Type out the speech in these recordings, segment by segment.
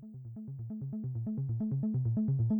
Thank you.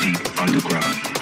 Deep underground.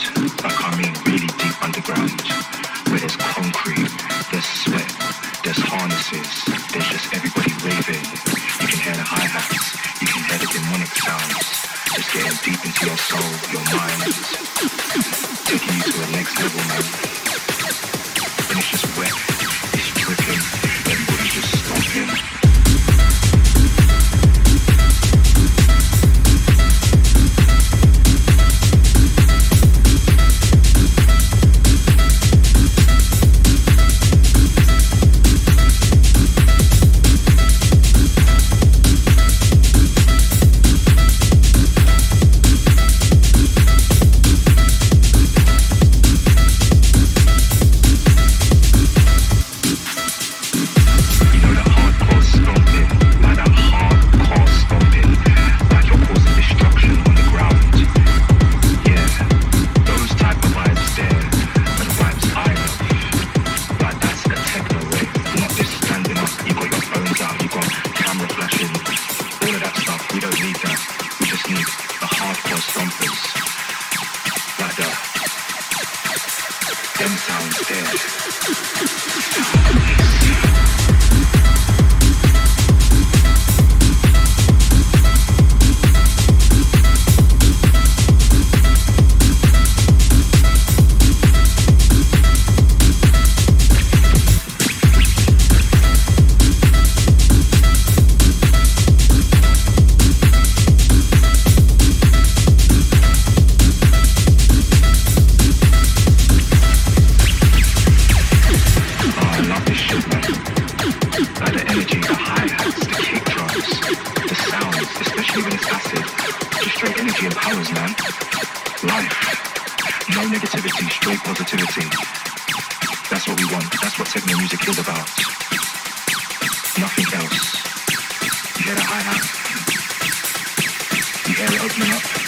Straight energy empowers, man. Life. No negativity, straight positivity. That's what we want. That's what techno music is about. Nothing else. You hear the hi-hat? You hear it opening up?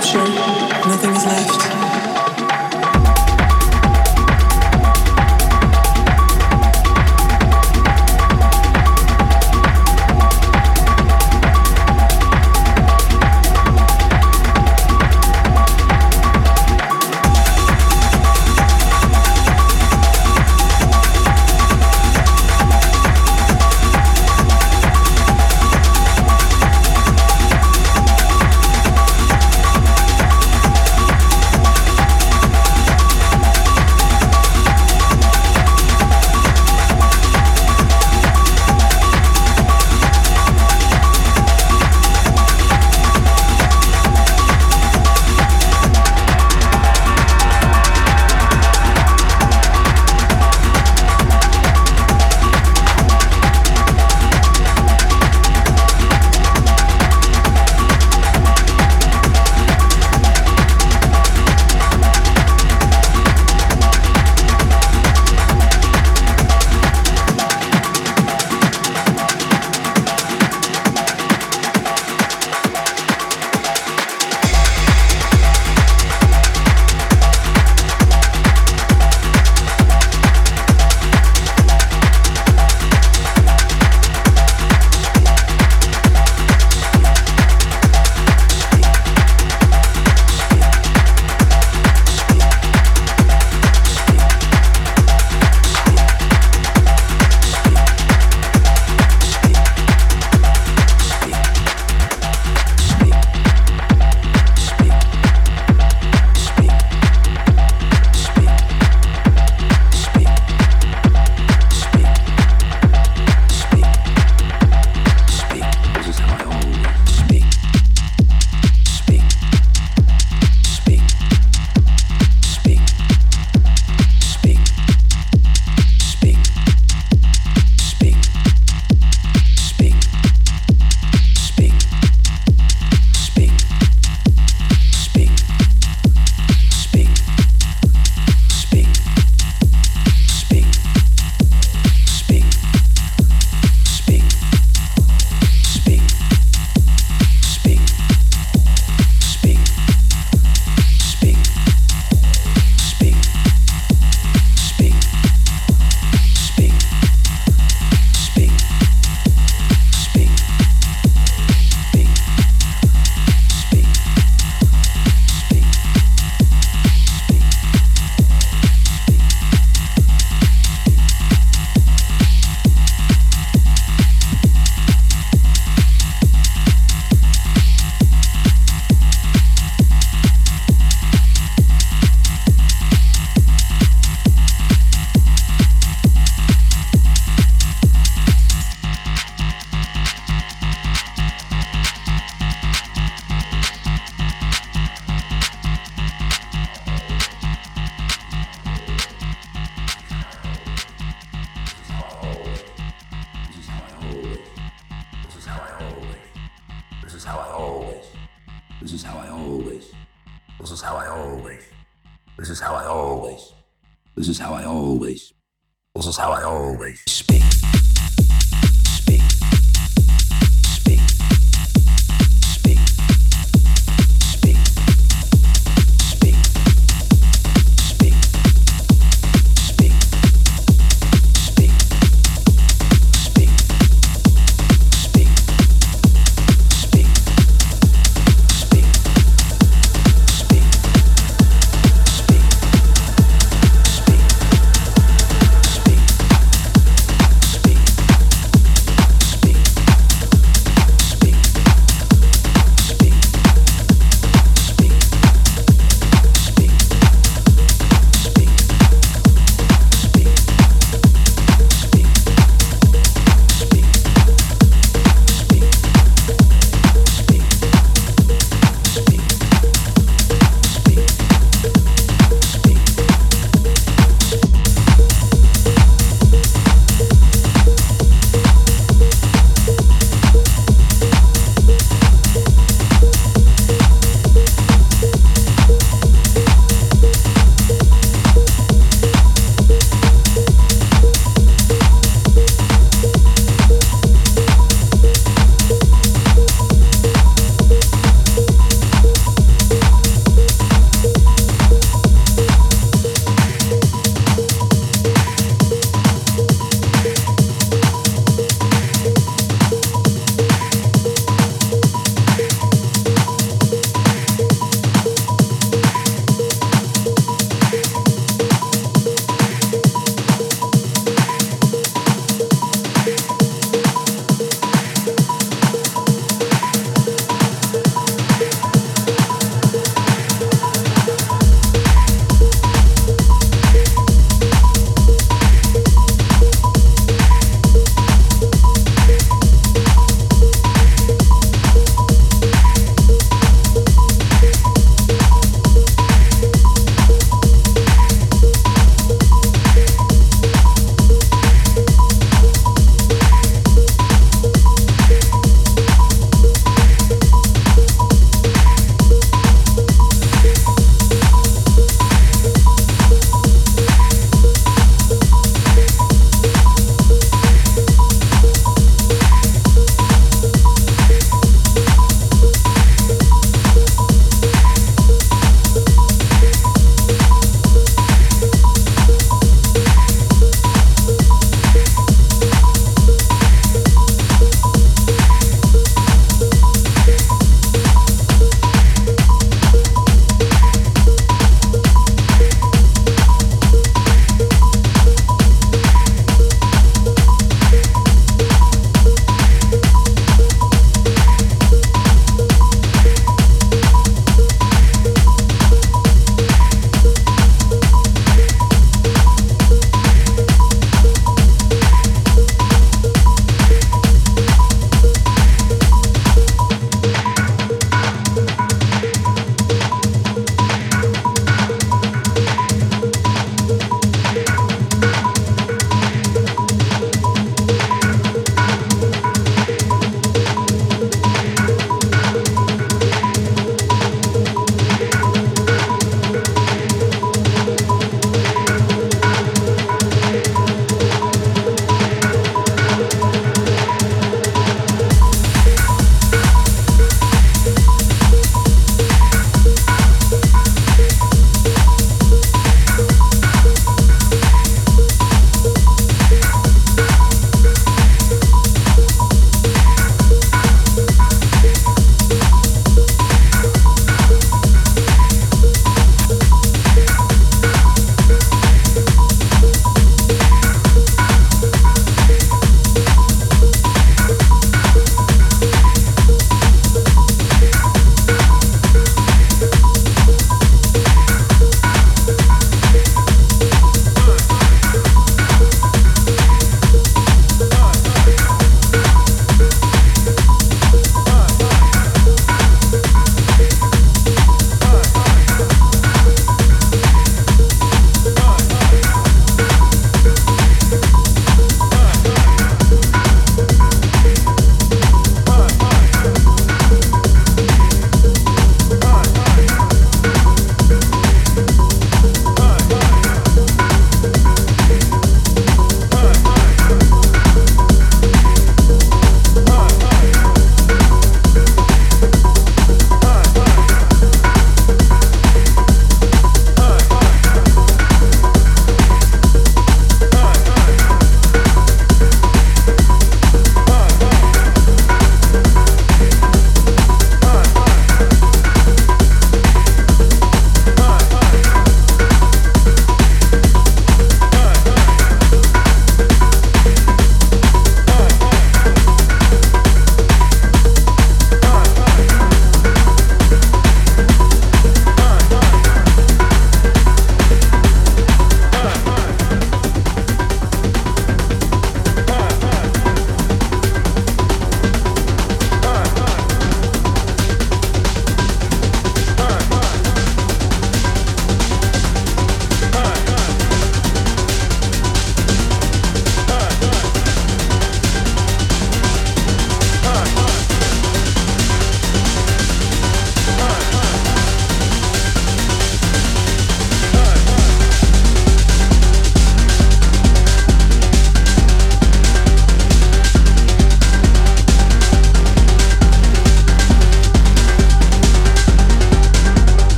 Future.